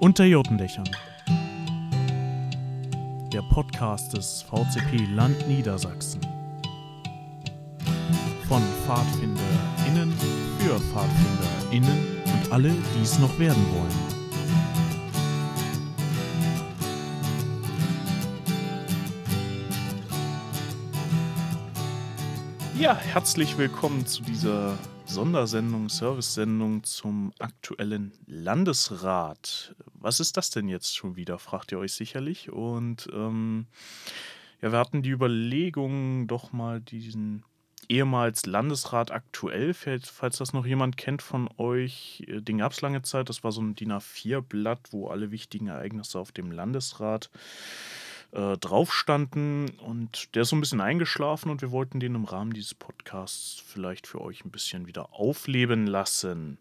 Unter Jotendächern. Der Podcast des VCP Land Niedersachsen. Von PfadfinderInnen für PfadfinderInnen und alle, die es noch werden wollen. Ja, herzlich willkommen zu dieser Sondersendung, Service-Sendung zum aktuellen Landesrat. Was ist das denn jetzt schon wieder, fragt ihr euch sicherlich. Und ähm, ja, wir hatten die Überlegung, doch mal diesen ehemals Landesrat aktuell, falls das noch jemand kennt von euch, äh, den gab es lange Zeit. Das war so ein DIN A4-Blatt, wo alle wichtigen Ereignisse auf dem Landesrat äh, drauf standen. Und der ist so ein bisschen eingeschlafen und wir wollten den im Rahmen dieses Podcasts vielleicht für euch ein bisschen wieder aufleben lassen.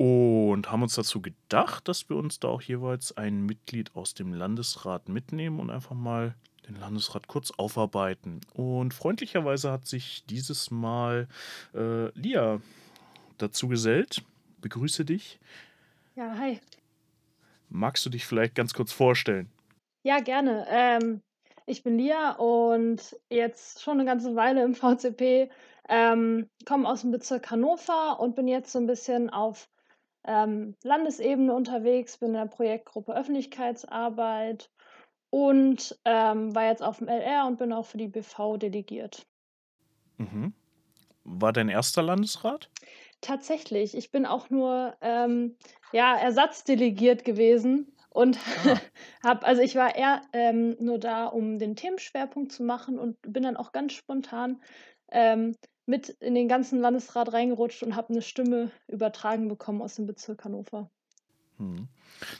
Und haben uns dazu gedacht, dass wir uns da auch jeweils ein Mitglied aus dem Landesrat mitnehmen und einfach mal den Landesrat kurz aufarbeiten. Und freundlicherweise hat sich dieses Mal äh, Lia dazu gesellt. Begrüße dich. Ja, hi. Magst du dich vielleicht ganz kurz vorstellen? Ja, gerne. Ähm, ich bin Lia und jetzt schon eine ganze Weile im VCP, ähm, komme aus dem Bezirk Hannover und bin jetzt so ein bisschen auf ähm, Landesebene unterwegs, bin in der Projektgruppe Öffentlichkeitsarbeit und ähm, war jetzt auf dem LR und bin auch für die BV delegiert. Mhm. War dein erster Landesrat? Tatsächlich, ich bin auch nur ähm, ja, Ersatzdelegiert gewesen. Und ah. habe, also ich war eher ähm, nur da, um den Themenschwerpunkt zu machen und bin dann auch ganz spontan ähm, mit in den ganzen Landesrat reingerutscht und habe eine Stimme übertragen bekommen aus dem Bezirk Hannover. Hm.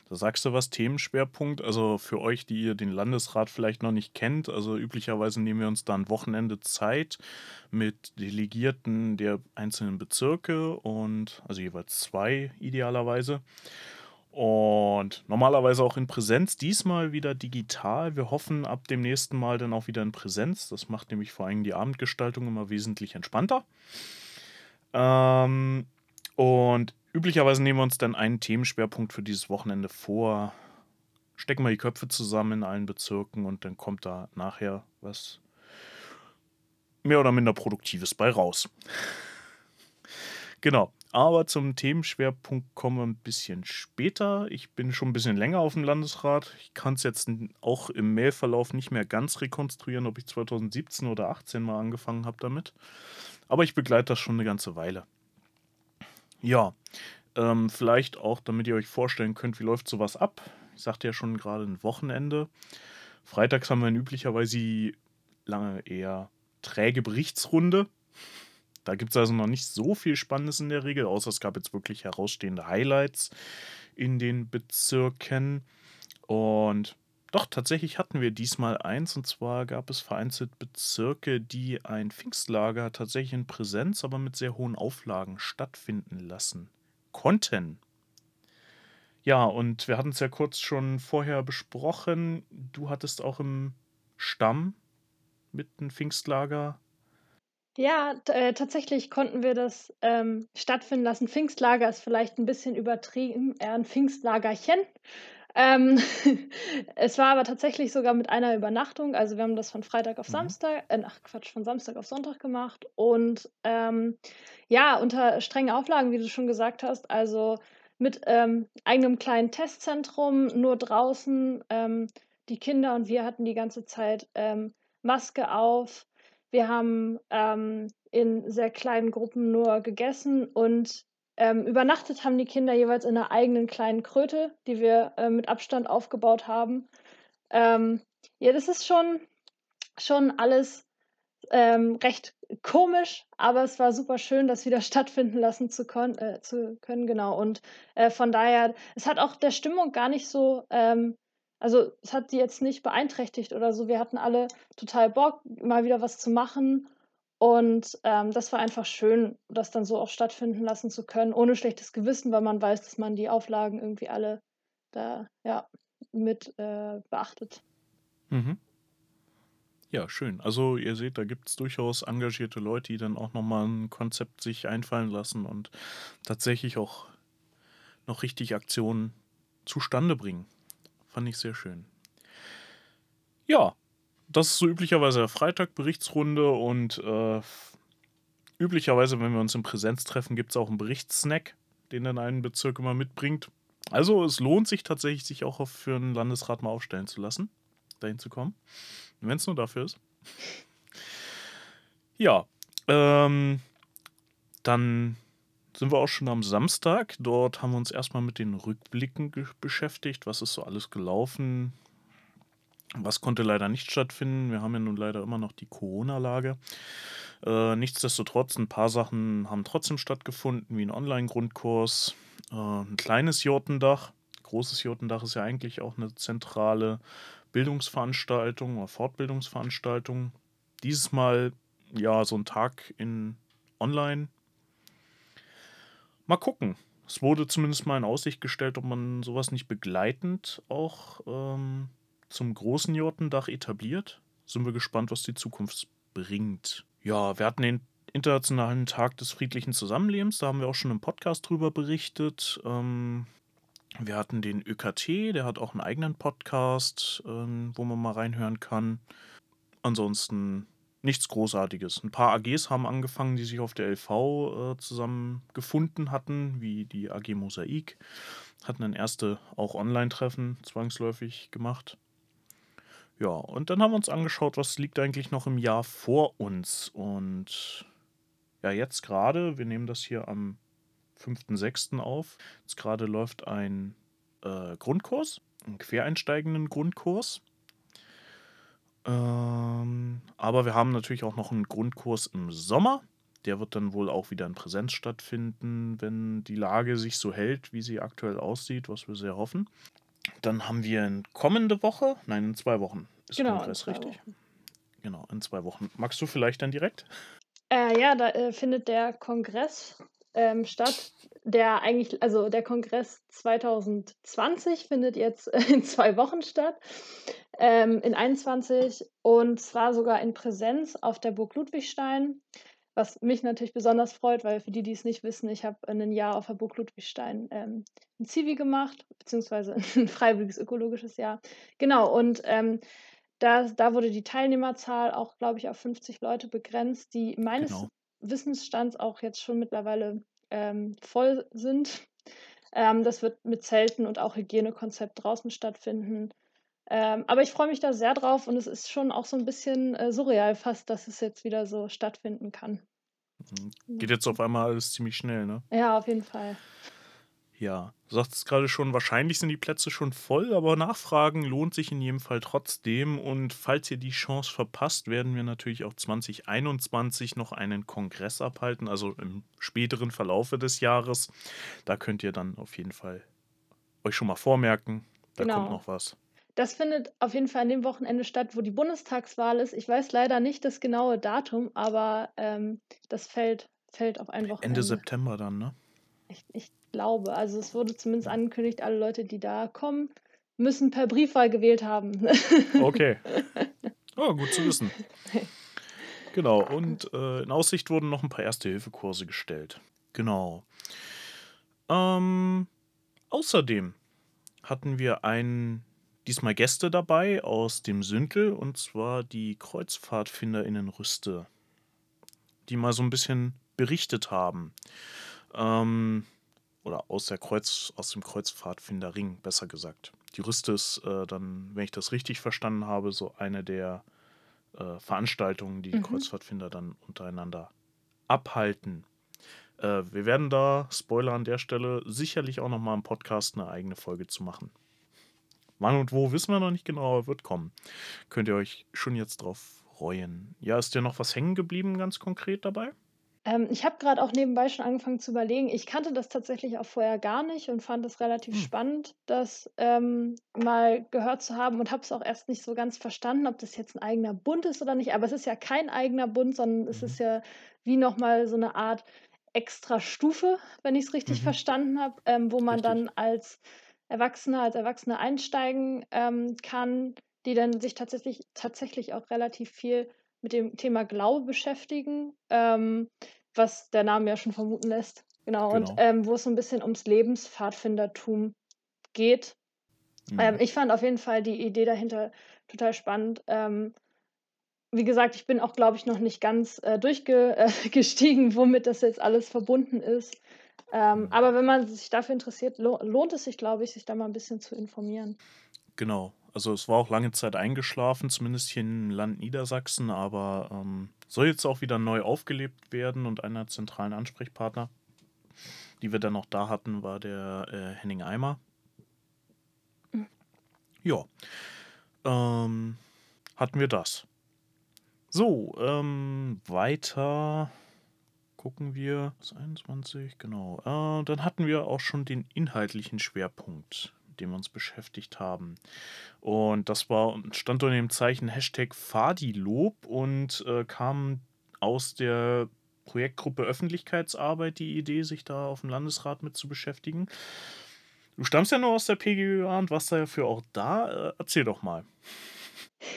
Da sagst du was, Themenschwerpunkt. Also für euch, die ihr den Landesrat vielleicht noch nicht kennt, also üblicherweise nehmen wir uns dann Wochenende Zeit mit Delegierten der einzelnen Bezirke und also jeweils zwei idealerweise. Und normalerweise auch in Präsenz, diesmal wieder digital. Wir hoffen ab dem nächsten Mal dann auch wieder in Präsenz. Das macht nämlich vor allem die Abendgestaltung immer wesentlich entspannter. Ähm, und üblicherweise nehmen wir uns dann einen Themenschwerpunkt für dieses Wochenende vor, stecken wir die Köpfe zusammen in allen Bezirken und dann kommt da nachher was mehr oder minder Produktives bei raus. Genau. Aber zum Themenschwerpunkt kommen wir ein bisschen später. Ich bin schon ein bisschen länger auf dem Landesrat. Ich kann es jetzt auch im Mailverlauf nicht mehr ganz rekonstruieren, ob ich 2017 oder 2018 mal angefangen habe damit. Aber ich begleite das schon eine ganze Weile. Ja, ähm, vielleicht auch, damit ihr euch vorstellen könnt, wie läuft sowas ab. Ich sagte ja schon gerade ein Wochenende. Freitags haben wir üblicherweise lange eher träge Berichtsrunde. Da gibt es also noch nicht so viel Spannendes in der Regel, außer es gab jetzt wirklich herausstehende Highlights in den Bezirken. Und doch, tatsächlich hatten wir diesmal eins, und zwar gab es vereinzelt Bezirke, die ein Pfingstlager tatsächlich in Präsenz, aber mit sehr hohen Auflagen stattfinden lassen konnten. Ja, und wir hatten es ja kurz schon vorher besprochen. Du hattest auch im Stamm mit einem Pfingstlager ja, äh, tatsächlich konnten wir das, ähm, stattfinden lassen. Pfingstlager ist vielleicht ein bisschen übertrieben, eher ein Pfingstlagerchen. Ähm, es war aber tatsächlich sogar mit einer Übernachtung. Also, wir haben das von Freitag auf Mhm. Samstag äh, ach Quatsch, von Samstag auf Sonntag gemacht und, ähm, ja, unter strengen Auflagen, wie du schon gesagt hast. Also, mit, ähm, eigenem kleinen Testzentrum, nur draußen. Ähm, die Kinder und wir hatten die ganze Zeit, ähm, Maske auf. Wir haben ähm, in sehr kleinen Gruppen nur gegessen und ähm, übernachtet haben die Kinder jeweils in einer eigenen kleinen Kröte, die wir äh, mit Abstand aufgebaut haben. Ähm, ja, das ist schon, schon alles ähm, recht komisch, aber es war super schön, das wieder stattfinden lassen zu, äh, zu können, genau. Und äh, von daher, es hat auch der Stimmung gar nicht so ähm, also, es hat die jetzt nicht beeinträchtigt oder so. Wir hatten alle total Bock, mal wieder was zu machen. Und ähm, das war einfach schön, das dann so auch stattfinden lassen zu können, ohne schlechtes Gewissen, weil man weiß, dass man die Auflagen irgendwie alle da ja, mit äh, beachtet. Mhm. Ja, schön. Also ihr seht, da gibt es durchaus engagierte Leute, die dann auch nochmal ein Konzept sich einfallen lassen und tatsächlich auch noch richtig Aktionen zustande bringen. Fand ich sehr schön. Ja, das ist so üblicherweise der Freitag, Berichtsrunde und äh, üblicherweise, wenn wir uns in Präsenz treffen, gibt es auch einen Berichtssnack, den dann ein Bezirk immer mitbringt. Also es lohnt sich tatsächlich, sich auch für einen Landesrat mal aufstellen zu lassen, dahin zu kommen. Wenn es nur dafür ist. Ja, ähm, dann sind wir auch schon am Samstag. Dort haben wir uns erstmal mit den Rückblicken beschäftigt. Was ist so alles gelaufen? Was konnte leider nicht stattfinden? Wir haben ja nun leider immer noch die Corona-Lage. Äh, nichtsdestotrotz, ein paar Sachen haben trotzdem stattgefunden, wie ein Online-Grundkurs, äh, ein kleines Jotendach. Großes Jotendach ist ja eigentlich auch eine zentrale Bildungsveranstaltung oder Fortbildungsveranstaltung. Dieses Mal ja so ein Tag in Online. Mal gucken. Es wurde zumindest mal in Aussicht gestellt, ob man sowas nicht begleitend auch ähm, zum großen Jotendach etabliert. Sind wir gespannt, was die Zukunft bringt. Ja, wir hatten den Internationalen Tag des friedlichen Zusammenlebens, da haben wir auch schon im Podcast drüber berichtet. Ähm, wir hatten den ÖKT, der hat auch einen eigenen Podcast, ähm, wo man mal reinhören kann. Ansonsten nichts Großartiges. Ein paar AGs haben angefangen, die sich auf der LV äh, zusammengefunden hatten, wie die AG Mosaik. Hatten ein erste auch Online-Treffen zwangsläufig gemacht. Ja, und dann haben wir uns angeschaut, was liegt eigentlich noch im Jahr vor uns. Und ja, jetzt gerade, wir nehmen das hier am 5.6. auf. Jetzt gerade läuft ein äh, Grundkurs, einen quereinsteigenden Grundkurs. Ähm, aber wir haben natürlich auch noch einen Grundkurs im Sommer. Der wird dann wohl auch wieder in Präsenz stattfinden, wenn die Lage sich so hält, wie sie aktuell aussieht, was wir sehr hoffen. Dann haben wir in kommende Woche, nein, in zwei Wochen ist genau, Kongress, richtig? Wochen. Genau, in zwei Wochen. Magst du vielleicht dann direkt? Äh, ja, da äh, findet der Kongress ähm, statt. Der eigentlich, also der Kongress 2020 findet jetzt in zwei Wochen statt, ähm, in 21 und zwar sogar in Präsenz auf der Burg Ludwigstein was mich natürlich besonders freut, weil für die, die es nicht wissen, ich habe ein Jahr auf der Burg Ludwigstein ähm, ein Zivi gemacht, beziehungsweise ein freiwilliges ökologisches Jahr. Genau, und ähm, da, da wurde die Teilnehmerzahl auch, glaube ich, auf 50 Leute begrenzt, die meines genau. Wissensstands auch jetzt schon mittlerweile ähm, voll sind. Ähm, das wird mit Zelten und auch Hygienekonzept draußen stattfinden. Ähm, aber ich freue mich da sehr drauf und es ist schon auch so ein bisschen äh, surreal fast, dass es jetzt wieder so stattfinden kann. Mhm. Geht jetzt auf einmal alles ziemlich schnell, ne? Ja, auf jeden Fall. Ja, du sagst gerade schon, wahrscheinlich sind die Plätze schon voll, aber Nachfragen lohnt sich in jedem Fall trotzdem. Und falls ihr die Chance verpasst, werden wir natürlich auch 2021 noch einen Kongress abhalten, also im späteren Verlaufe des Jahres. Da könnt ihr dann auf jeden Fall euch schon mal vormerken. Da genau. kommt noch was. Das findet auf jeden Fall an dem Wochenende statt, wo die Bundestagswahl ist. Ich weiß leider nicht das genaue Datum, aber ähm, das fällt, fällt auf ein Wochenende. Ende September dann, ne? Ich, ich glaube. Also es wurde zumindest angekündigt, alle Leute, die da kommen, müssen per Briefwahl gewählt haben. Okay. Oh, gut zu wissen. Genau, und äh, in Aussicht wurden noch ein paar Erste-Hilfe-Kurse gestellt. Genau. Ähm, außerdem hatten wir einen diesmal Gäste dabei aus dem Sündel und zwar die KreuzfahrtfinderInnen Rüste, die mal so ein bisschen berichtet haben. Ähm, oder aus der Kreuz, aus dem Kreuzfahrtfinderring, besser gesagt. Die Rüste ist äh, dann, wenn ich das richtig verstanden habe, so eine der äh, Veranstaltungen, die die mhm. Kreuzfahrtfinder dann untereinander abhalten. Äh, wir werden da, Spoiler an der Stelle, sicherlich auch nochmal im Podcast eine eigene Folge zu machen. Wann und wo wissen wir noch nicht genau, aber wird kommen. Könnt ihr euch schon jetzt drauf freuen. Ja, ist dir noch was hängen geblieben, ganz konkret dabei? Ähm, ich habe gerade auch nebenbei schon angefangen zu überlegen. Ich kannte das tatsächlich auch vorher gar nicht und fand es relativ hm. spannend, das ähm, mal gehört zu haben und habe es auch erst nicht so ganz verstanden, ob das jetzt ein eigener Bund ist oder nicht. Aber es ist ja kein eigener Bund, sondern es mhm. ist ja wie nochmal so eine Art extra Stufe, wenn ich es richtig mhm. verstanden habe, ähm, wo man richtig. dann als Erwachsene als Erwachsene einsteigen ähm, kann, die dann sich tatsächlich, tatsächlich auch relativ viel mit dem Thema Glaube beschäftigen, ähm, was der Name ja schon vermuten lässt. Genau, genau. und ähm, wo es so ein bisschen ums Lebenspfadfindertum geht. Ähm, Mhm. ich fand auf jeden Fall die Idee dahinter total spannend. Ähm, wie gesagt, ich bin auch, glaube ich, noch nicht ganz äh, durchgestiegen, womit das jetzt alles verbunden ist. Ähm, aber wenn man sich dafür interessiert, lo lohnt es sich, glaube ich, sich da mal ein bisschen zu informieren. Genau. Also es war auch lange Zeit eingeschlafen, zumindest hier im Land Niedersachsen, aber ähm, soll jetzt auch wieder neu aufgelebt werden und einer zentralen Ansprechpartner, die wir dann auch da hatten, war der äh, Henning Eimer. Mhm. Ja, ähm, hatten wir das. So, ähm, weiter gucken wir. Das 21, genau. Äh, dann hatten wir auch schon den inhaltlichen Schwerpunkt, mit dem wir uns beschäftigt haben. Und das war, stand unter dem Zeichen Hashtag Fadilob und äh, kam aus der Projektgruppe Öffentlichkeitsarbeit die Idee, sich da auf dem Landesrat mit zu beschäftigen. Du stammst ja nur aus der PGÖA und warst dafür auch da. Äh, erzähl doch mal.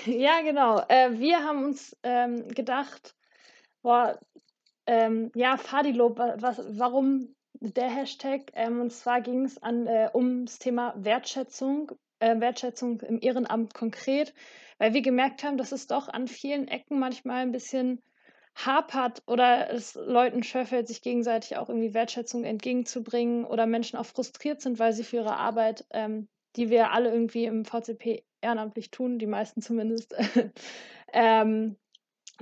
Ja, genau. Äh, wir haben uns ähm, gedacht, boah, ähm, ja, Fadilob, wa was warum der Hashtag? Ähm, und zwar ging es äh, ums Thema Wertschätzung, äh, Wertschätzung im Ehrenamt konkret, weil wir gemerkt haben, dass es doch an vielen Ecken manchmal ein bisschen hapert oder es Leuten schwerfällt, sich gegenseitig auch irgendwie Wertschätzung entgegenzubringen oder Menschen auch frustriert sind, weil sie für ihre Arbeit, ähm, die wir alle irgendwie im VCP ehrenamtlich tun, die meisten zumindest, ähm,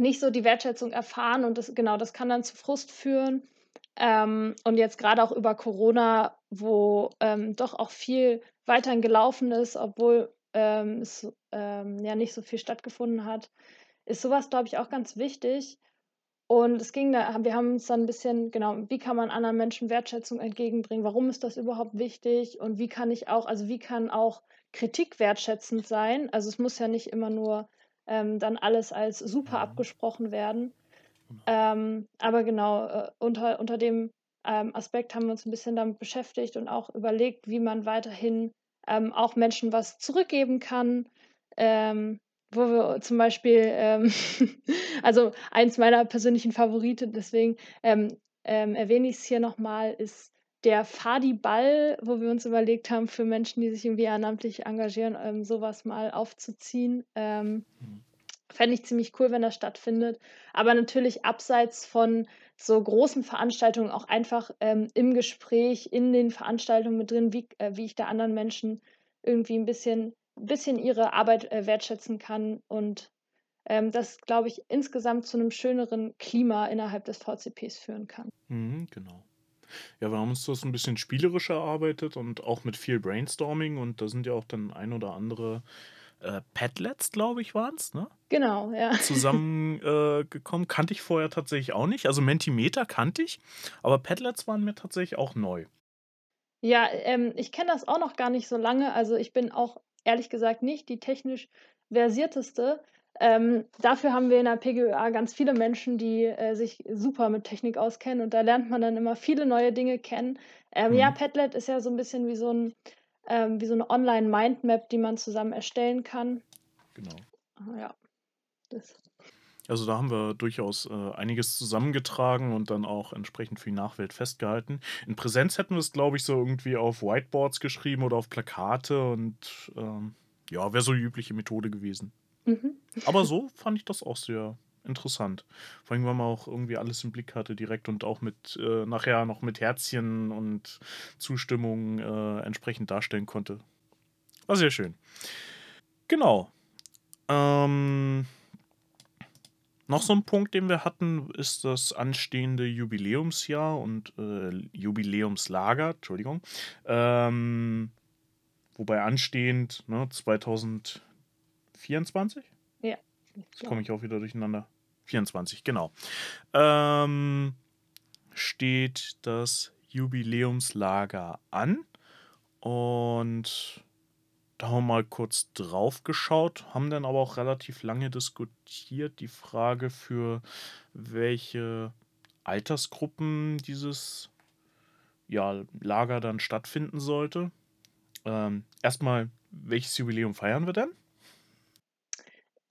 nicht so die Wertschätzung erfahren und das genau, das kann dann zu Frust führen. Ähm, und jetzt gerade auch über Corona, wo ähm, doch auch viel weiterhin gelaufen ist, obwohl ähm, es ähm, ja nicht so viel stattgefunden hat, ist sowas, glaube ich, auch ganz wichtig. Und es ging da, wir haben uns dann ein bisschen, genau, wie kann man anderen Menschen Wertschätzung entgegenbringen? Warum ist das überhaupt wichtig? Und wie kann ich auch, also wie kann auch Kritik wertschätzend sein? Also es muss ja nicht immer nur ähm, dann alles als super Mhm. abgesprochen werden. Genau. Ähm, aber genau, äh, unter, unter dem ähm, Aspekt haben wir uns ein bisschen damit beschäftigt und auch überlegt, wie man weiterhin ähm, auch Menschen was zurückgeben kann. Ähm, wo wir zum Beispiel, ähm, also eins meiner persönlichen Favorite, deswegen erwähne ich es hier nochmal, ist der Fadi-Ball, wo wir uns überlegt haben, für Menschen, die sich irgendwie ehrenamtlich engagieren, ähm, sowas mal aufzuziehen. Ähm, Mhm. Fände ich ziemlich cool, wenn das stattfindet. Aber natürlich abseits von so großen Veranstaltungen auch einfach ähm, im Gespräch, in den Veranstaltungen mit drin, wie, äh, wie ich da anderen Menschen irgendwie ein bisschen, bisschen ihre Arbeit äh, wertschätzen kann und ähm, das, glaube ich, insgesamt zu einem schöneren Klima innerhalb des VCPs führen kann. Mhm, genau. Ja, wir haben uns das ein bisschen spielerisch erarbeitet und auch mit viel Brainstorming und da sind ja auch dann ein oder andere äh, Padlets, glaube ich, waren es, ne? Genau, ja. Zusammengekommen. Äh, kannte ich vorher tatsächlich auch nicht. Also Mentimeter kannte ich, aber Padlets waren mir tatsächlich auch neu. Ja, ähm, ich kenne das auch noch gar nicht so lange. Also ich bin auch ehrlich gesagt nicht die technisch versierteste. Ähm, dafür haben wir in der PGÖA ganz viele Menschen, die äh, sich super mit Technik auskennen und da lernt man dann immer viele neue Dinge kennen. Ähm, ja, Mhm. Padlet ist ja so ein bisschen wie so ein ähm, wie so eine Online-Mindmap, die man zusammen erstellen kann. Genau. Ah, Ja, das. Also da haben wir durchaus äh, einiges zusammengetragen und dann auch entsprechend für die Nachwelt festgehalten. In Präsenz hätten wir es, glaube ich, so irgendwie auf Whiteboards geschrieben oder auf Plakate und ähm, ja, wäre so die übliche Methode gewesen. Mhm. Aber so fand ich das auch sehr interessant. Vor allem, weil man auch irgendwie alles im Blick hatte direkt und auch mit äh, nachher noch mit Herzchen und Zustimmung äh, entsprechend darstellen konnte. War sehr schön. Genau. Ähm, noch so ein Punkt, den wir hatten, ist das anstehende Jubiläumsjahr und äh, Jubiläumslager, Entschuldigung. Ähm, wobei anstehend ne, 2024? Ja. Jetzt komme ich auch wieder durcheinander. 24, genau. Ähm, steht das Jubiläumslager an. Und da haben wir mal kurz drauf geschaut, haben dann aber auch relativ lange diskutiert, die Frage, für welche Altersgruppen dieses ja, Lager dann stattfinden sollte. Ähm, erstmal, welches Jubiläum feiern wir denn?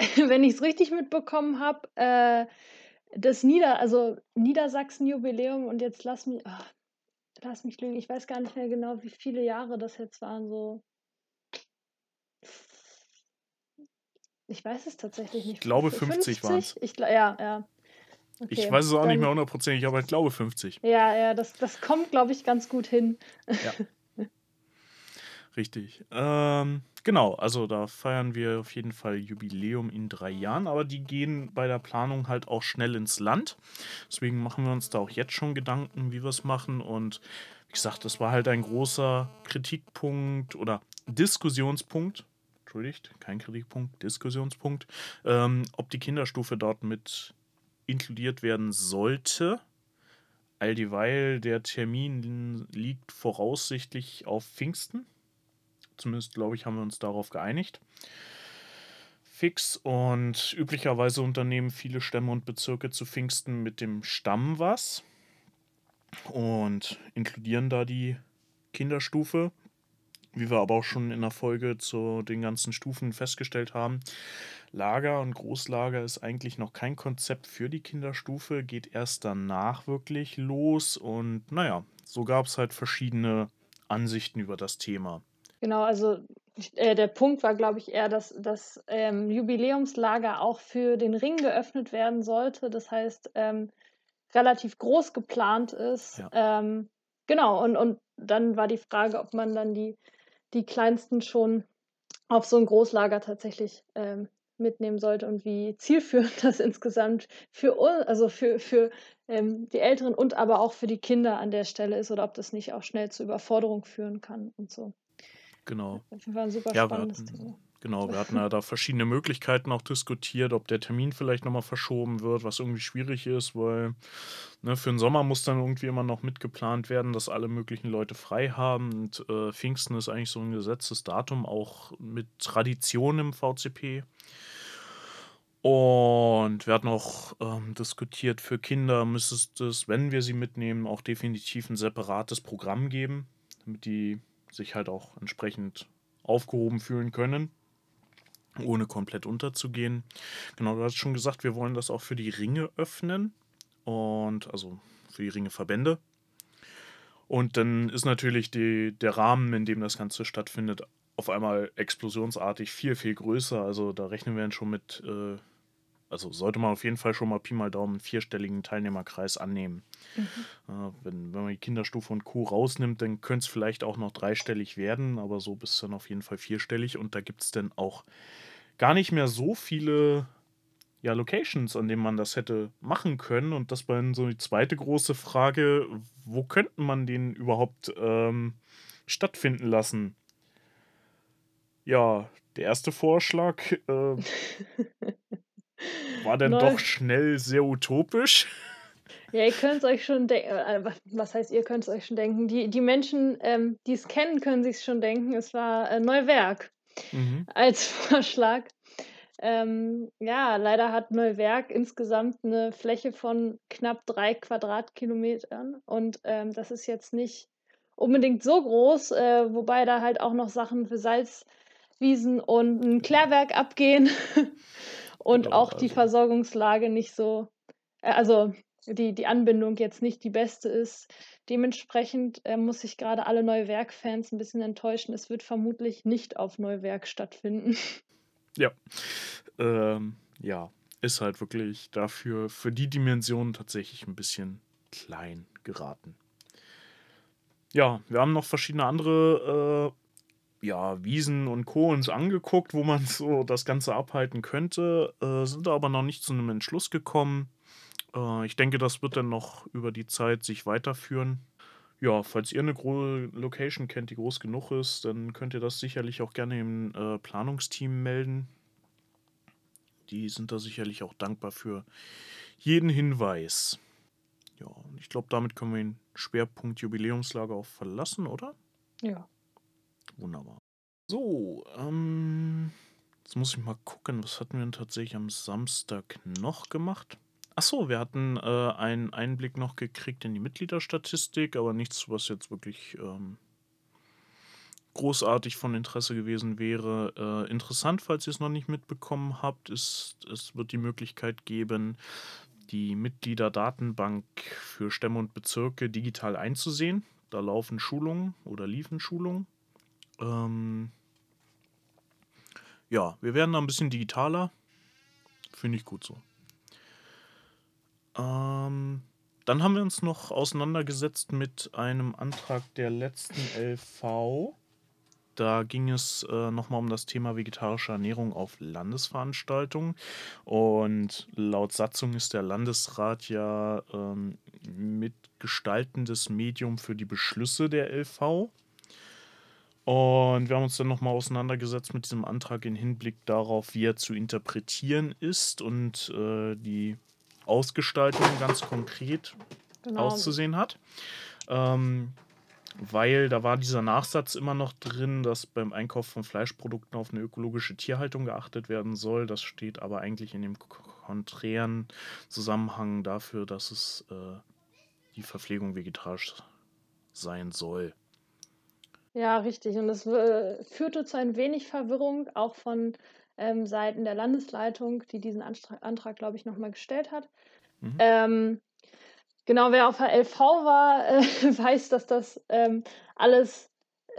Wenn ich es richtig mitbekommen habe, äh, das Nieder also Niedersachsen-Jubiläum und jetzt lass mich ah, lass mich lügen, ich weiß gar nicht mehr genau, wie viele Jahre das jetzt waren, so. Ich weiß es tatsächlich nicht. Ich glaube 50 waren es. 50? Ich, ja, ja. Ich Okay, weiß es auch nicht dann, mehr hundertprozentig, aber ich glaube 50. ja, ja, das, das kommt, glaube ich, ganz gut hin. Ja, richtig. Ähm, genau, also da feiern wir auf jeden Fall Jubiläum in drei Jahren, aber die gehen bei der Planung halt auch schnell ins Land. Deswegen machen wir uns da auch jetzt schon Gedanken, wie wir es machen. Und wie gesagt, das war halt ein großer Kritikpunkt oder Diskussionspunkt. Entschuldigt, kein Kritikpunkt, Diskussionspunkt, ähm, ob die Kinderstufe dort mit inkludiert werden sollte. All dieweil der Termin liegt voraussichtlich auf Pfingsten. Zumindest, glaube ich, haben wir uns darauf geeinigt. Fix und üblicherweise unternehmen viele Stämme und Bezirke zu Pfingsten mit dem Stamm was und inkludieren da die Kinderstufe. Wie wir aber auch schon in der Folge zu den ganzen Stufen festgestellt haben, Lager und Großlager ist eigentlich noch kein Konzept für die Kinderstufe, geht erst danach wirklich los und naja, so gab es halt verschiedene Ansichten über das Thema. Genau, also äh, der Punkt war, glaube ich, eher, dass das ähm, Jubiläumslager auch für den Ring geöffnet werden sollte. Das heißt, ähm, relativ groß geplant ist. Ja. Ähm, genau, und, und dann war die Frage, ob man dann die, die kleinsten schon auf so ein Großlager tatsächlich ähm, mitnehmen sollte und wie zielführend das insgesamt für uns, also für, für ähm, die Älteren und aber auch für die Kinder an der Stelle ist oder ob das nicht auch schnell zu Überforderung führen kann und so. Genau. Auf jeden Fall ein super Ja, wir spannendes hatten, Thema. genau, wir hatten ja da verschiedene Möglichkeiten auch diskutiert, ob der Termin vielleicht nochmal verschoben wird, was irgendwie schwierig ist, weil ne, für den Sommer muss dann irgendwie immer noch mitgeplant werden, dass alle möglichen Leute frei haben. Und äh, Pfingsten ist eigentlich so ein gesetztes Datum, auch mit Tradition im VCP. Und wir hatten auch ähm, diskutiert, für Kinder müsste es, wenn wir sie mitnehmen, auch definitiv ein separates Programm geben, damit die sich halt auch entsprechend aufgehoben fühlen können, ohne komplett unterzugehen. Genau, du hast schon gesagt, wir wollen das auch für die Ringe öffnen und also für die Ringeverbände. Und dann ist natürlich die, der Rahmen, in dem das Ganze stattfindet, auf einmal explosionsartig viel, viel größer. Also da rechnen wir dann schon mit, äh, also sollte man auf jeden Fall schon mal Pi mal Daumen einen vierstelligen Teilnehmerkreis annehmen. Mhm. Äh, wenn, wenn man die Kinderstufe und Co. rausnimmt, dann könnte es vielleicht auch noch dreistellig werden, aber so bis dann auf jeden Fall vierstellig. Und da gibt es dann auch gar nicht mehr so viele ja, Locations, an denen man das hätte machen können. Und das war dann so die zweite große Frage, wo könnte man den überhaupt ähm, stattfinden lassen? Ja, der erste Vorschlag äh, war dann Neu. doch schnell sehr utopisch. Ja, ihr könnt es euch schon denken, äh, was- was heißt, ihr könnt es euch schon denken? Die, die Menschen, ähm, die es kennen, können sich schon denken. Es war äh, Neuwerk Mhm. als Vorschlag. Ähm, ja, leider hat Neuwerk insgesamt eine Fläche von knapp drei Quadratkilometern und ähm, das ist jetzt nicht unbedingt so groß, äh, wobei da halt auch noch Sachen für Salzwiesen und ein Klärwerk abgehen und Genau, auch die also- Versorgungslage nicht so, äh, also die, die Anbindung jetzt nicht die beste ist. Dementsprechend äh, muss ich gerade alle Neuwerk-Fans ein bisschen enttäuschen. Es wird vermutlich nicht auf Neuwerk stattfinden. Ja. Ähm, ja, ist halt wirklich dafür, für die Dimension tatsächlich ein bisschen klein geraten. Ja, wir haben noch verschiedene andere äh, ja, Wiesen und Co. uns angeguckt, wo man so das Ganze abhalten könnte, äh, sind aber noch nicht zu einem Entschluss gekommen. Äh, ich denke, das wird dann noch über die Zeit sich weiterführen. Ja, falls ihr eine gro Location kennt, die groß genug ist, dann könnt ihr das sicherlich auch gerne im äh, Planungsteam melden. Die sind da sicherlich auch dankbar für jeden Hinweis. Ja, und ich glaube, damit können wir den Schwerpunkt Jubiläumslager auch verlassen, oder? Ja. Wunderbar. So, ähm, jetzt muss ich mal gucken, was hatten wir denn tatsächlich am Samstag noch gemacht? Achso, wir hatten äh, einen Einblick noch gekriegt in die Mitgliederstatistik, aber nichts, was jetzt wirklich ähm, großartig von Interesse gewesen wäre. Äh, interessant, falls ihr es noch nicht mitbekommen habt, ist, es wird die Möglichkeit geben, die Mitgliederdatenbank für Stämme und Bezirke digital einzusehen. Da laufen Schulungen oder liefen Schulungen. Ähm, ja, wir werden da ein bisschen digitaler. Finde ich gut so. Ähm, dann haben wir uns noch auseinandergesetzt mit einem Antrag der letzten LV. Da ging es äh, nochmal um das Thema vegetarische Ernährung auf Landesveranstaltungen. Und laut Satzung ist der Landesrat ja ähm, mitgestaltendes Medium für die Beschlüsse der LV. Und wir haben uns dann nochmal auseinandergesetzt mit diesem Antrag im Hinblick darauf, wie er zu interpretieren ist und äh, die Ausgestaltung ganz konkret genau. auszusehen hat. Ähm, weil da war dieser Nachsatz immer noch drin, dass beim Einkauf von Fleischprodukten auf eine ökologische Tierhaltung geachtet werden soll. Das steht aber eigentlich in dem konträren Zusammenhang dafür, dass es äh, die Verpflegung vegetarisch sein soll. Ja, richtig. Und das äh, führte zu ein wenig Verwirrung, auch von ähm, Seiten der Landesleitung, die diesen Anstra Antrag, glaube ich, nochmal gestellt hat. Mhm. Ähm, genau, wer auf der LV war, äh, weiß, dass das ähm, alles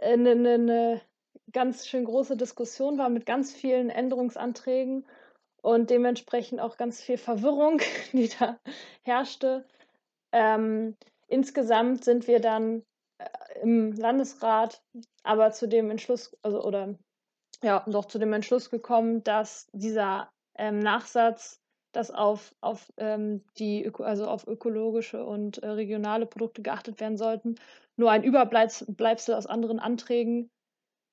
eine, eine, eine ganz schön große Diskussion war mit ganz vielen Änderungsanträgen und dementsprechend auch ganz viel Verwirrung, die da herrschte. Ähm, insgesamt sind wir dann im Landesrat aber zu dem Entschluss, also oder ja, doch zu dem Entschluss gekommen, dass dieser ähm, Nachsatz, dass auf, auf ähm, die Öko, also auf ökologische und äh, regionale Produkte geachtet werden sollten, nur ein Überbleibsel aus anderen Anträgen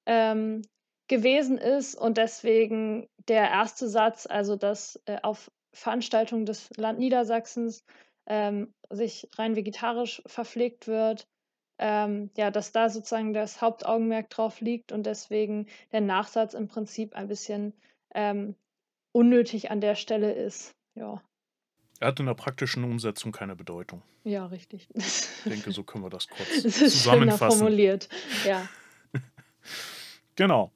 ähm, gewesen ist und deswegen der erste Satz, also dass äh, auf Veranstaltungen des Land Niedersachsens ähm, sich rein vegetarisch verpflegt wird, ähm, ja, dass da sozusagen das Hauptaugenmerk drauf liegt und deswegen der Nachsatz im Prinzip ein bisschen ähm, unnötig an der Stelle ist. Ja. Er hat in der praktischen Umsetzung keine Bedeutung. Ja, richtig. Ich denke, so können wir das kurz das ist zusammenfassen. formuliert, ja. genau.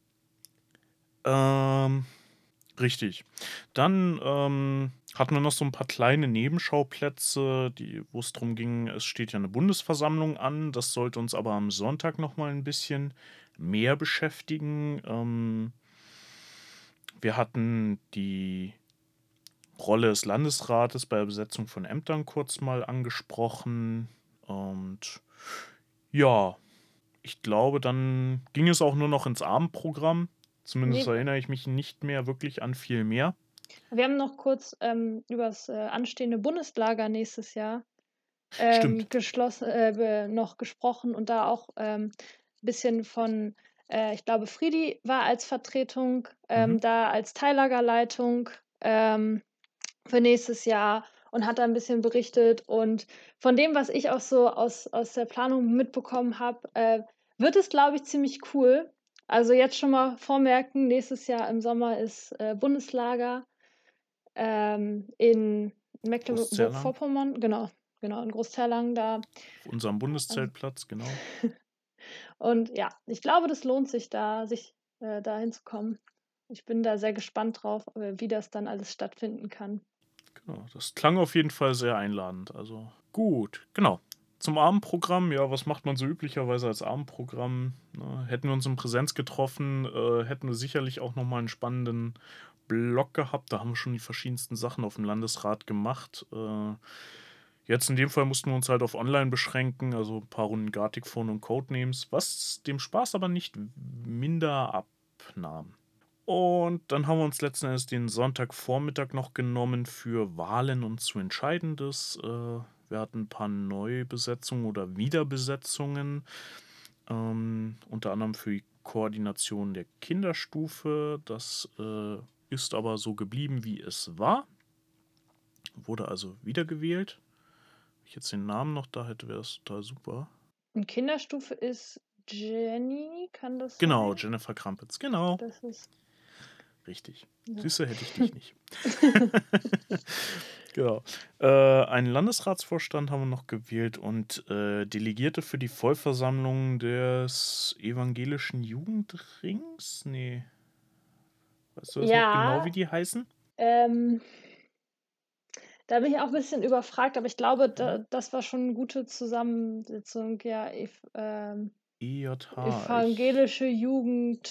Ähm, richtig. Dann ähm, hatten wir noch so ein paar kleine Nebenschauplätze, die, wo es darum ging, es steht ja eine Bundesversammlung an. Das sollte uns aber am Sonntag noch mal ein bisschen mehr beschäftigen. Ähm, wir hatten die Rolle des Landesrates bei der Besetzung von Ämtern kurz mal angesprochen. Und ja, ich glaube, dann ging es auch nur noch ins Abendprogramm. Zumindest nee. erinnere ich mich nicht mehr wirklich an viel mehr. Wir haben noch kurz ähm, über das äh, anstehende Bundeslager nächstes Jahr ähm, geschlossen, äh, noch gesprochen und da auch ein ähm, bisschen von, äh, ich glaube, Friedi war als Vertretung ähm, mhm. da als Teillagerleitung ähm, für nächstes Jahr und hat da ein bisschen berichtet. Und von dem, was ich auch so aus, aus der Planung mitbekommen habe, äh, wird es, glaube ich, ziemlich cool. Also jetzt schon mal vormerken, nächstes Jahr im Sommer ist äh, Bundeslager ähm, in Mecklenburg-Vorpommern, genau, genau, in Großterlangen da. Auf unserem Bundeszeltplatz, genau. Und ja, ich glaube, das lohnt sich da, sich äh, da hinzukommen. Ich bin da sehr gespannt drauf, äh, wie das dann alles stattfinden kann. Genau, das klang auf jeden Fall sehr einladend. Also gut, genau. Zum Abendprogramm, ja, was macht man so üblicherweise als Abendprogramm? Ne, hätten wir uns in Präsenz getroffen, äh, hätten wir sicherlich auch nochmal einen spannenden Blog gehabt. Da haben wir schon die verschiedensten Sachen auf dem Landesrat gemacht. Äh, jetzt in dem Fall mussten wir uns halt auf Online beschränken, also ein paar Runden Gartic Phone und Codenames, was dem Spaß aber nicht minder abnahm. Und dann haben wir uns letzten Endes den Sonntagvormittag noch genommen für Wahlen und zu Entscheidendes. Äh, wir hatten ein paar Neubesetzungen oder Wiederbesetzungen, ähm, unter anderem für die Koordination der Kinderstufe. Das äh, ist aber so geblieben, wie es war. Wurde also wiedergewählt. Wenn ich jetzt den Namen noch da hätte, wäre das total super. Und Kinderstufe ist Jenny, kann das Genau, sein? Jennifer Krampitz, genau. Das ist. Richtig. Ja. Süße hätte ich dich nicht. genau. Äh, einen Landesratsvorstand haben wir noch gewählt und äh, Delegierte für die Vollversammlung des evangelischen Jugendrings? Nee. Weißt du das ja, noch genau, wie die heißen? Ähm, Da bin ich auch 'n bisschen überfragt, aber ich glaube, Mhm. da das war schon 'ne gute Zusammensetzung, ja, ev ähm, IJH, evangelische Jugend.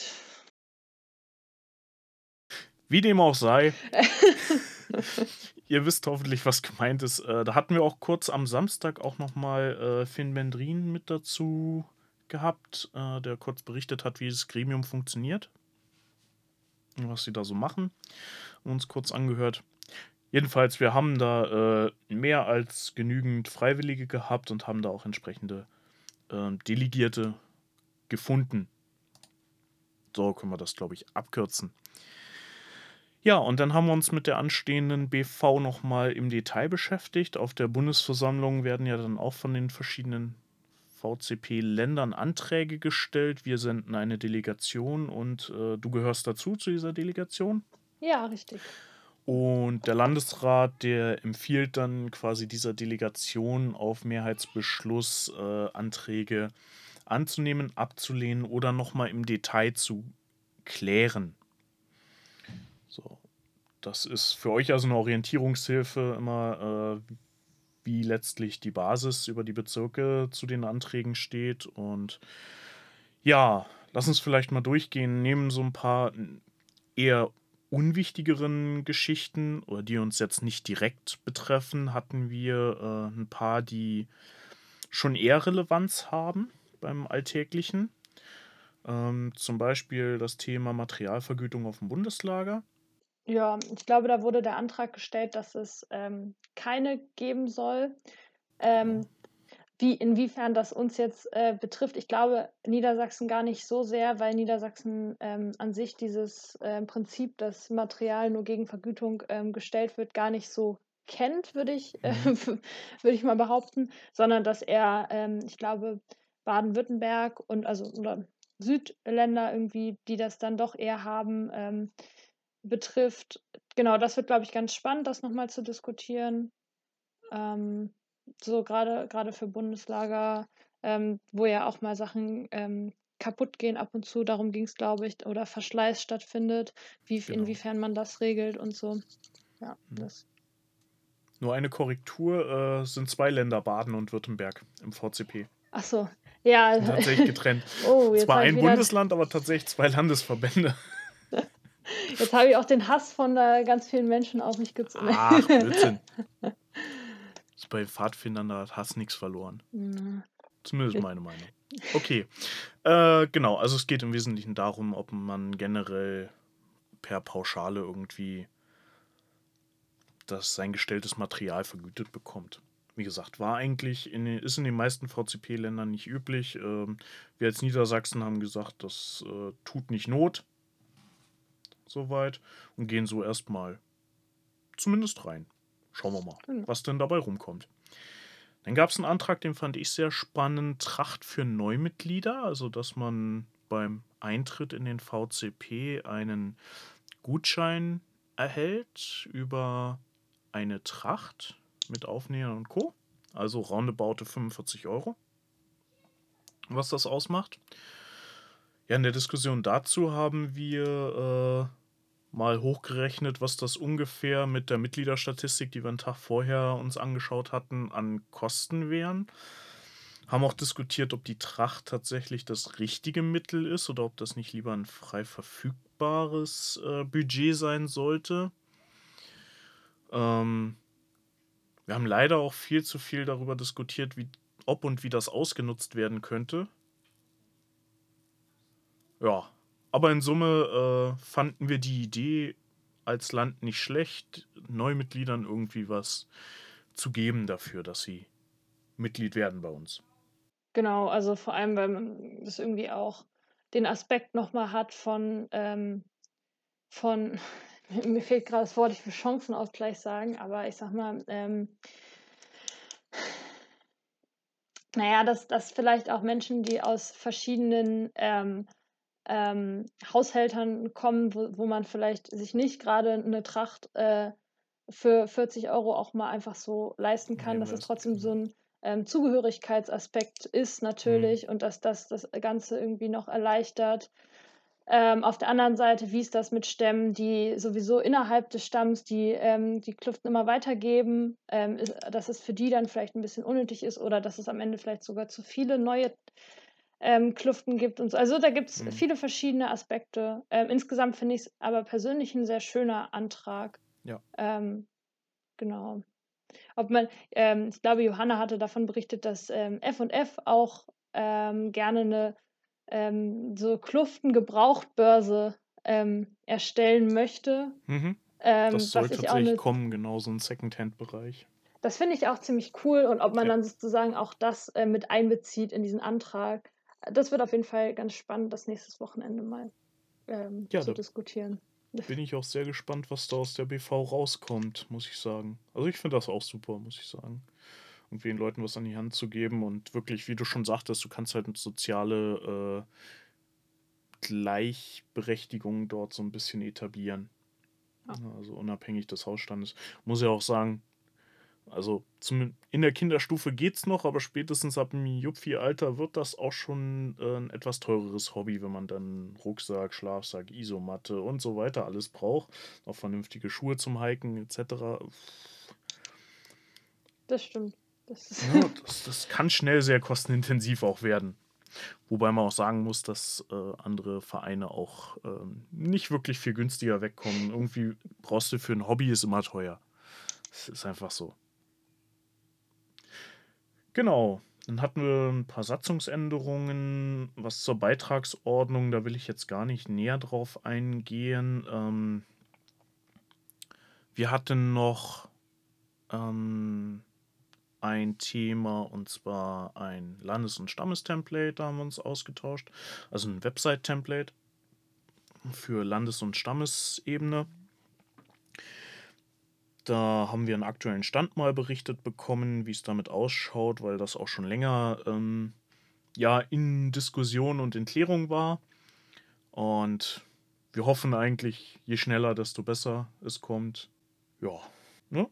Wie dem auch sei. Ihr wisst hoffentlich, was gemeint ist. Äh, da hatten wir auch kurz am Samstag auch noch mal, äh, Finn Mendrin mit dazu gehabt, äh, der kurz berichtet hat, wie das Gremium funktioniert was sie da so machen, uns kurz angehört. Jedenfalls, wir haben da, äh, mehr als genügend Freiwillige gehabt und haben da auch entsprechende, ähm, Delegierte gefunden. So können wir das, glaube ich, abkürzen. Ja, und dann haben wir uns mit der anstehenden BV noch mal im Detail beschäftigt. Auf der Bundesversammlung werden ja dann auch von den verschiedenen VCP-Ländern Anträge gestellt. Wir senden eine Delegation und, äh, du gehörst dazu, zu dieser Delegation. Ja, richtig. Und der Landesrat, der empfiehlt dann quasi dieser Delegation auf Mehrheitsbeschluss, äh, Anträge anzunehmen, abzulehnen oder noch mal im Detail zu klären. So, das ist für euch also 'ne Orientierungshilfe immer, äh, wie letztlich die Basis über die Bezirke zu den Anträgen steht. Und ja, lass uns vielleicht mal durchgehen. Neben so 'n paar eher unwichtigeren Geschichten oder die uns jetzt nicht direkt betreffen, hatten wir, äh, 'n paar, die schon eher Relevanz haben beim Alltäglichen. Ähm, zum Beispiel das Thema Materialvergütung aufm Bundeslager. Ja, ich glaube, da wurde der Antrag gestellt, dass es, ähm, keine geben soll. Ähm, wie inwiefern das uns jetzt, äh, betrifft, ich glaube, Niedersachsen gar nicht so sehr, weil Niedersachsen, ähm, an sich dieses, ähm, Prinzip, dass Material nur gegen Vergütung, ähm, gestellt wird, gar nicht so kennt, würde ich äh, Mhm. würde ich mal behaupten, sondern dass eher, ähm, ich glaube, Baden-Württemberg und also oder Südländer irgendwie, die das dann doch eher haben, ähm, betrifft. Genau, das wird, glaube ich, ganz spannend, das noch mal zu diskutieren. Ähm, so grade grade für Bundeslager, ähm, wo ja auch mal Sachen, ähm, kaputtgehen ab und zu, darum ging's, glaube ich, oder Verschleiß stattfindet, wie Genau. inwiefern man das regelt und so. Ja, Mhm. das Nur eine Korrektur, äh, sind 2 Länder, Baden und Württemberg im VCP. Ach so, ja. Tatsächlich getrennt. Oh, Zwar ein Bundesland, aber tatsächlich 2 Landesverbände. Jetzt habe ich auch den Hass von, äh, ganz vielen Menschen auf mich gezogen. Ach, Blödsinn. Ist bei Pfadfindern, da hat Hass nix verloren. Na. Zumindest meine Meinung. Okay. Äh, genau, also es geht im Wesentlichen darum, ob man generell per Pauschale irgendwie das sein gestelltes Material vergütet bekommt. Wie gesagt, war eigentlich in den ist in den meisten VCP-Ländern nicht üblich. Ähm, wir als Niedersachsen haben gesagt, das, äh, tut nicht Not so weit und gehen so erst mal zumindest rein. Schauen wir mal, Genau. was denn dabei rumkommt. Dann gab's 'n Antrag, den fand ich sehr spannend, Tracht für Neumitglieder, also dass man beim Eintritt in den VCP einen Gutschein erhält über eine Tracht mit Aufnähern und Co. Also roundaboute 45 €. Was das ausmacht. Ja, in der Diskussion dazu haben wir, äh, mal hochgerechnet, was das ungefähr mit der Mitgliederstatistik, die wir 'n Tag vorher uns angeschaut hatten, an Kosten wären. Haben auch diskutiert, ob die Tracht tatsächlich das richtige Mittel ist oder ob das nicht lieber 'n frei verfügbares, äh, Budget sein sollte. Ähm wir haben leider auch viel zu viel darüber diskutiert, wie ob und wie das ausgenutzt werden könnte. Ja, aber in Summe, äh, fanden wir die Idee als Land nicht schlecht, Neumitgliedern irgendwie was zu geben dafür, dass sie Mitglied werden bei uns. Genau, also vor allem, weil man das irgendwie auch den Aspekt noch mal hat von, ähm von mir fehlt grade das Wort, ich will Chancenausgleich sagen, aber ich sage mal, ähm na ja, dass dass vielleicht auch Menschen, die aus verschiedenen, ähm, ähm, Haushältern kommen, wo wo man vielleicht sich nicht grade 'ne Tracht, äh, für 40 € auch mal einfach so leisten kann, dass es trotzdem so genau. 'n, ähm, Zugehörigkeitsaspekt ist Mhm. natürlich und dass das das Ganze irgendwie noch erleichtert. Ähm, auf der anderen Seite, wie ist das mit Stämmen, die sowieso innerhalb des Stamms die, ähm, die Kluften immer weitergeben, ähm, ist, dass es für die dann vielleicht ein bisschen unnötig ist oder dass es am Ende vielleicht sogar zu viele neue ähm, Kluften gibt und so. Also da gibt es Mhm. viele verschiedene Aspekte. Ähm, insgesamt finde ich es aber persönlich ein sehr schöner Antrag. Ja. Ähm, genau. Ob man, ähm, ich glaube, Johanna hatte davon berichtet, dass ähm, F&F auch ähm, gerne eine so Kluften-Gebrauchtbörse ähm, erstellen möchte. Mhm. Das soll was ich auch tatsächlich eine, kommen, genau so ein Secondhand-Bereich. das finde ich auch ziemlich cool und ob man Ja. dann sozusagen auch das äh, mit einbezieht in diesen Antrag. Das wird auf jeden Fall ganz spannend, das nächstes Wochenende mal ähm, Ja, zu da diskutieren. bin ich auch sehr gespannt, was da aus der BV rauskommt, muss ich sagen. Also ich finde das auch super, muss ich sagen. Irgendwie den Leuten was an die Hand zu geben und wirklich, wie du schon sagtest, du kannst halt eine soziale äh, Gleichberechtigung dort so ein bisschen etablieren. Ja. Also unabhängig des Hausstandes. Muss ja auch sagen, also zum, in der Kinderstufe geht's noch, aber spätestens ab dem Jupfi-Alter wird das auch schon äh, ein etwas teureres Hobby, wenn man dann Rucksack, Schlafsack, Isomatte und so weiter alles braucht. Auch vernünftige Schuhe zum Hiken etc. Das stimmt. Das Ja, das, das kann schnell sehr kostenintensiv auch werden. Wobei man auch sagen muss, dass äh, andere Vereine auch ähm, nicht wirklich viel günstiger wegkommen. Irgendwie brauchst du für ein Hobby ist immer teuer. Das ist einfach so. Genau. Dann hatten wir ein paar Satzungsänderungen. Was zur Beitragsordnung, da will ich jetzt gar nicht näher drauf eingehen. Ähm, wir hatten noch ähm, ein Thema und zwar ein Landes- und Stammestemplate, da haben wir uns ausgetauscht. Also ein Website-Template für Landes- und Stammesebene. Da haben wir einen aktuellen Stand mal berichtet bekommen, wie es damit ausschaut, weil das auch schon länger ähm, ja, in Diskussion und in Klärung war. Und wir hoffen eigentlich, je schneller, desto besser es kommt. Ja, ne?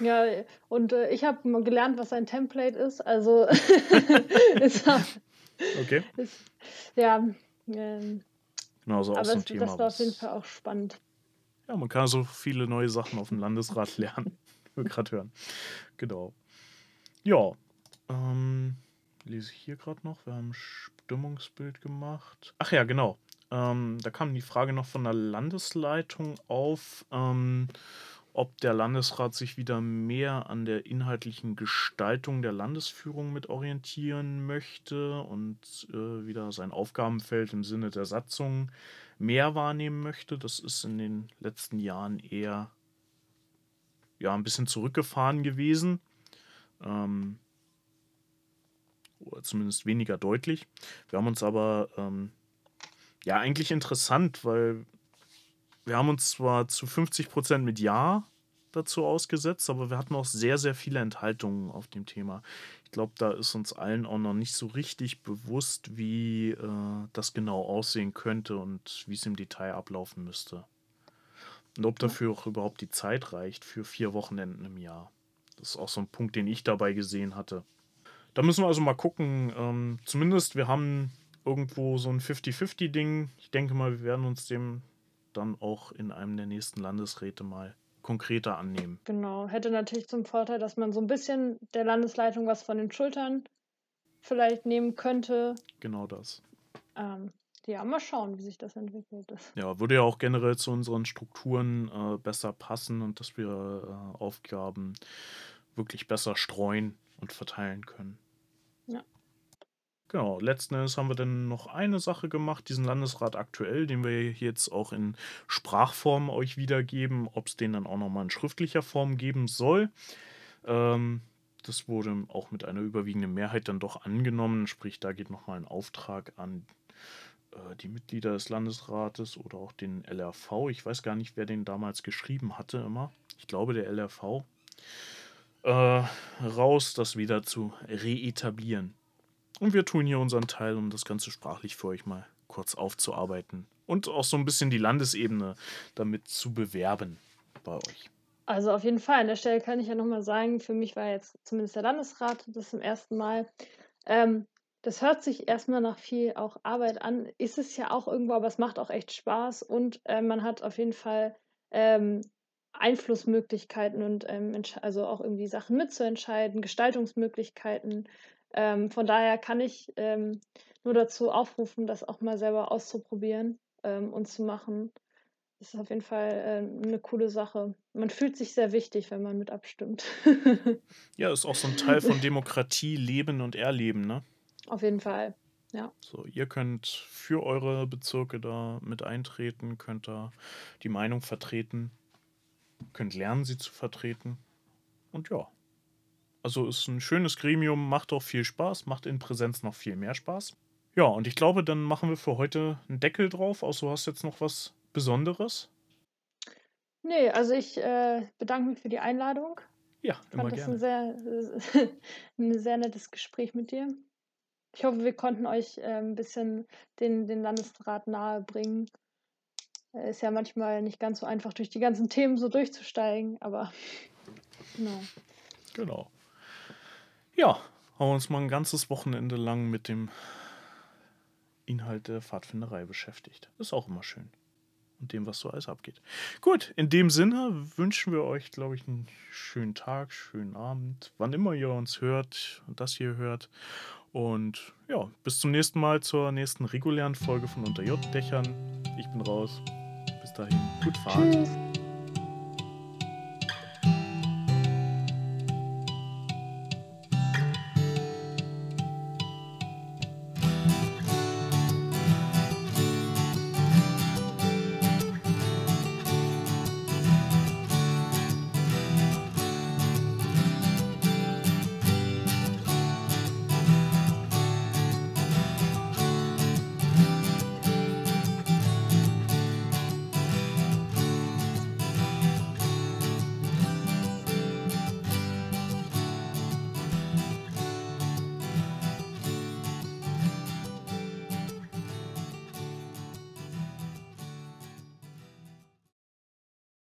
Ja, und äh, ich habe mal gelernt, was ein Template ist. Also ist, Okay. ist, ja, ähm, Genau, so auch aber so ein es, Thema. das war auf jeden Fall auch spannend. Ja, man kann so viele neue Sachen auf dem Landesrat lernen. Wir gerade hören. Genau. Ja. Ähm, lese ich hier gerade noch. Wir haben Stimmungsbild gemacht. Ach ja, genau. Ähm, da kam die Frage noch von der Landesleitung auf, ähm, ob der Landesrat sich wieder mehr an der inhaltlichen Gestaltung der Landesführung mit orientieren möchte und äh, wieder sein Aufgabenfeld im Sinne der Satzung mehr wahrnehmen möchte. Das ist in den letzten Jahren eher ja, ein bisschen zurückgefahren gewesen. Ähm, oder zumindest weniger deutlich. Wir haben uns aber, ähm, ja, eigentlich interessant, weil wir haben uns zwar zu 50% mit Ja dazu ausgesetzt, aber wir hatten auch sehr, sehr viele Enthaltungen auf dem Thema. Ich glaube, da ist uns allen auch noch nicht so richtig bewusst, wie äh, das genau aussehen könnte und wie es im Detail ablaufen müsste. Und ob dafür auch überhaupt die Zeit reicht für vier Wochenenden im Jahr. Das ist auch so ein Punkt, den ich dabei gesehen hatte. Da müssen wir also mal gucken. Ähm, zumindest wir haben irgendwo so ein 50-50-Ding. Ich denke mal, wir werden uns dem dann auch in einem der nächsten Landesräte mal konkreter annehmen. Genau. Hätte natürlich zum Vorteil, dass man so ein bisschen der Landesleitung was von den Schultern vielleicht nehmen könnte. Genau das. Ähm, ja, mal schauen, wie sich das entwickelt. Ja, würde ja auch generell zu unseren Strukturen äh, besser passen und dass wir äh, Aufgaben wirklich besser streuen und verteilen können. Genau, letzten Endes haben wir dann noch eine Sache gemacht, diesen Landesrat aktuell, den wir jetzt auch in Sprachform euch wiedergeben, ob es den dann auch nochmal in schriftlicher Form geben soll. Ähm, das wurde auch mit einer überwiegenden Mehrheit dann doch angenommen, sprich, da geht nochmal ein Auftrag an äh, die Mitglieder des Landesrates oder auch den LRV. Ich weiß gar nicht, wer den damals geschrieben hatte immer. Ich glaube, der LRV. Äh, raus, das wieder zu reetablieren. Und wir tun hier unseren Teil, um das Ganze sprachlich für euch mal kurz aufzuarbeiten. Und auch so ein bisschen die Landesebene damit zu bewerben bei euch. Also auf jeden Fall. An der Stelle kann ich ja nochmal sagen, für mich war jetzt zumindest der Landesrat das zum ersten Mal. Ähm, Das hört sich erstmal nach viel auch Arbeit an. Ist es ja auch irgendwo, aber es macht auch echt Spaß und, äh, man hat auf jeden Fall, ähm, Einflussmöglichkeiten und, ähm, also auch irgendwie Sachen mitzuentscheiden, Gestaltungsmöglichkeiten. Ähm, von daher kann ich, ähm, nur dazu aufrufen, das auch mal selber auszuprobieren, ähm, und zu machen. Das ist auf jeden Fall, äh, 'ne coole Sache. Man fühlt sich sehr wichtig, wenn man mit abstimmt. Ja, ist auch so 'n Teil von Demokratie leben und erleben, ne? Auf jeden Fall, ja. So, ihr könnt für eure Bezirke da mit eintreten, könnt da die Meinung vertreten, könnt lernen, sie zu vertreten. Und ja. Also, ist 'n schönes Gremium, macht auch viel Spaß, macht in Präsenz noch viel mehr Spaß. Ja, und ich glaube, dann machen wir für heute 'n Deckel drauf, außer du hast jetzt noch was Besonderes? Ne, also ich, äh, bedanke mich für die Einladung. Ja, Ich immer fand das gerne. sehr 'n sehr nettes Gespräch mit dir. Ich hoffe, wir konnten euch, äh, 'n bisschen den den Landesrat nahebringen. Äh, ist ja manchmal nicht ganz so einfach, durch die ganzen Themen so durchzusteigen, aber genau. Genau. Ja, haben wir uns mal 'n ganzes Wochenende lang mit dem Inhalt der Pfadfinderei beschäftigt. Ist auch immer schön. Und dem, was so alles abgeht. Gut, in dem Sinne wünschen wir euch, glaube ich, 'n schönen Tag, schönen Abend, wann immer ihr uns hört und das hier hört. Und ja, bis zum nächsten Mal zur nächsten regulären Folge von Unter J-Dächern. Ich bin raus. Bis dahin, gute Fahrt. Tschüss.